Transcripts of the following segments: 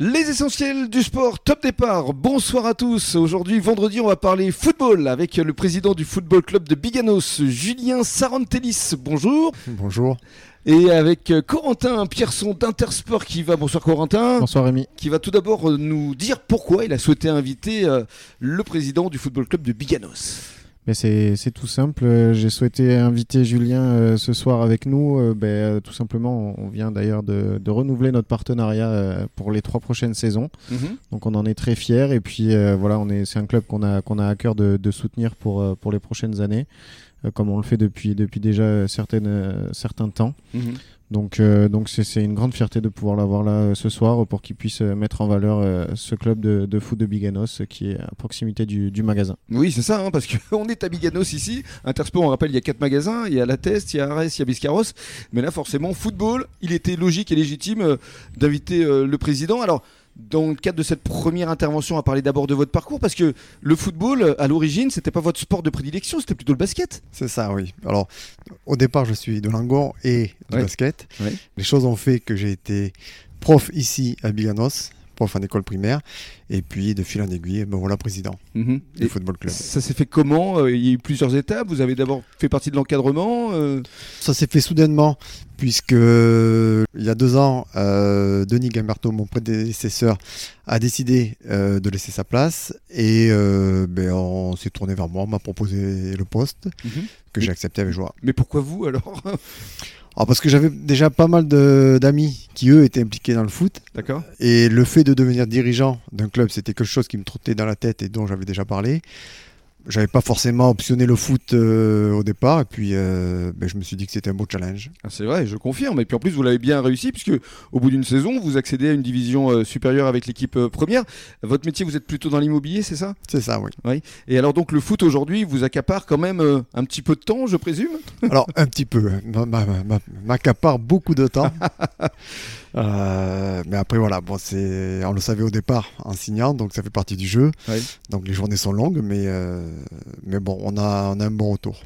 Les essentiels du sport, top départ. Bonsoir à tous. Aujourd'hui, vendredi, on va parler football avec le président du football club de Biganos, Julien Sarantelis. Bonjour. Bonjour. Et avec Corentin Pierson d'Intersport qui va. Bonsoir Corentin. Bonsoir Rémi. Qui va tout d'abord nous dire pourquoi il a souhaité inviter euh, le président du football club de Biganos. Mais c'est tout simple. J'ai souhaité inviter Julien euh, ce soir avec nous. Euh, ben, euh, tout simplement, on vient d'ailleurs de, de, renouveler notre partenariat euh, pour les trois prochaines saisons. Mhm. Donc on en est très fiers. Et puis euh, voilà, c'est un club qu'on a, qu'on a à cœur de, de soutenir pour, euh, pour les prochaines années, euh, comme on le fait depuis, depuis déjà certaines, euh, certains temps. Mhm. Donc euh, donc c'est une grande fierté de pouvoir l'avoir là euh, ce soir pour qu'il puisse euh, mettre en valeur euh, ce club de, de foot de Biganos euh, qui est à proximité du, du magasin. Oui, c'est ça, hein, parce qu'on est à Biganos ici. Intersport, on rappelle, il y a quatre magasins. Il y a La Teste, il y a Arès, il y a Biscarros. Mais là, forcément, football, il était logique et légitime euh, d'inviter euh, le président. Alors, dans le cadre de cette première intervention, on va parler d'abord de votre parcours, parce que le football, à l'origine, c'était pas votre sport de prédilection, c'était plutôt le basket. C'est ça, oui. Alors, au départ, je suis de Langon et du Ouais. basket. Ouais. Les choses ont fait que j'ai été prof ici à Biganos, prof en école primaire, et puis de fil en aiguille, ben voilà président du Et football club. ça s'est fait comment Euh, Il y a eu plusieurs étapes. Vous avez d'abord fait partie de l'encadrement. euh, Ça s'est fait soudainement, puisque euh, il y a deux ans, euh, Denis Gamberto, mon prédécesseur, a décidé euh, de laisser sa place, et ben, on s'est tourné vers moi, on m'a proposé le poste, que j'ai accepté avec joie. Mais pourquoi vous alors? Alors parce que j'avais déjà pas mal d'amis qui eux étaient impliqués dans le foot D'accord. et le fait de devenir dirigeant d'un club c'était quelque chose qui me trottait dans la tête et dont j'avais déjà parlé. J'avais pas forcément optionné le foot euh, au départ et puis euh, ben, je me suis dit que c'était un beau challenge. Ah, c'est vrai, je confirme. Et puis en plus, vous l'avez bien réussi, puisque au bout d'une saison, vous accédez à une division euh, supérieure avec l'équipe première. Votre métier, vous êtes plutôt dans l'immobilier, c'est ça? C'est ça, oui. Et alors donc le foot aujourd'hui vous accapare quand même un petit peu de temps, je présume? Alors un petit peu, hein. Ma- ma- ma- m'accapare beaucoup de temps. Mais après voilà, bon, on le savait au départ en signant, donc ça fait partie du jeu. Donc les journées sont longues, mais, mais bon, on a, on a un bon retour.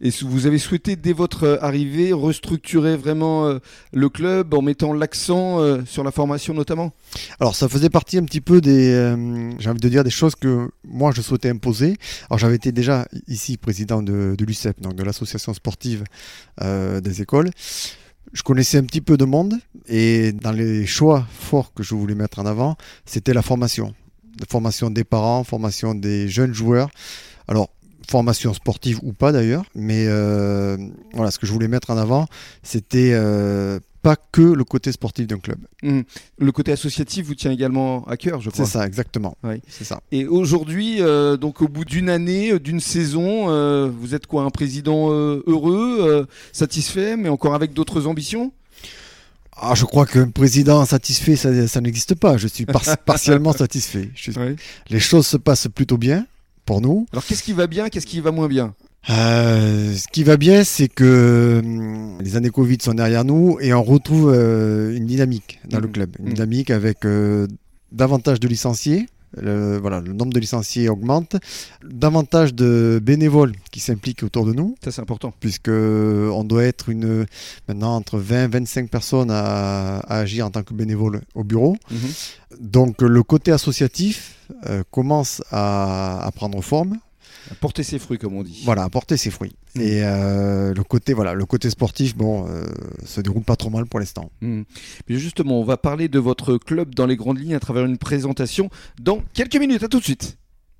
Et sou- vous avez souhaité dès votre euh, arrivée restructurer vraiment euh, le club en mettant l'accent euh, sur la formation notamment? Alors ça faisait partie un petit peu des, j'ai envie de dire des choses que moi je souhaitais imposer. Alors j'avais été déjà ici président de, de l'UCEP, donc de l'association sportive des écoles. Je connaissais un petit peu de monde et dans les choix forts que je voulais mettre en avant, c'était la formation. Formation des parents, formation des jeunes joueurs. Alors formation sportive ou pas d'ailleurs, mais euh, voilà, ce que je voulais mettre en avant, c'était euh, pas que le côté sportif d'un club. Hum. Le côté associatif vous tient également à cœur, je crois. C'est ça, exactement. Oui. C'est ça. Et aujourd'hui, euh, donc au bout d'une année, d'une saison, vous êtes quoi, un président heureux, satisfait, mais encore avec d'autres ambitions? Ah, je crois qu'un président satisfait, ça, ça n'existe pas. Je suis par- partiellement satisfait. Je suis- Les choses se passent plutôt bien pour nous. Alors qu'est-ce qui va bien, qu'est-ce qui va moins bien? Euh, ce qui va bien, c'est que hum, les années Covid sont derrière nous et on retrouve euh, une dynamique dans le Mhm. club. Une Mhm. dynamique avec euh, davantage de licenciés. Le, voilà, le nombre de licenciés augmente. Davantage de bénévoles qui s'impliquent autour de nous. Ça c'est important. puisque on doit être une, maintenant entre 20 et 25 personnes à, à agir en tant que bénévole au bureau. Donc le côté associatif euh, commence à, à prendre forme, Porter ses fruits comme on dit. voilà, porter ses fruits. Mhm. Et euh, le côté voilà, le côté sportif, bon, euh, se déroule pas trop mal pour l'instant. Puis justement, on va parler de votre club dans les grandes lignes à travers une présentation dans quelques minutes. À tout de suite.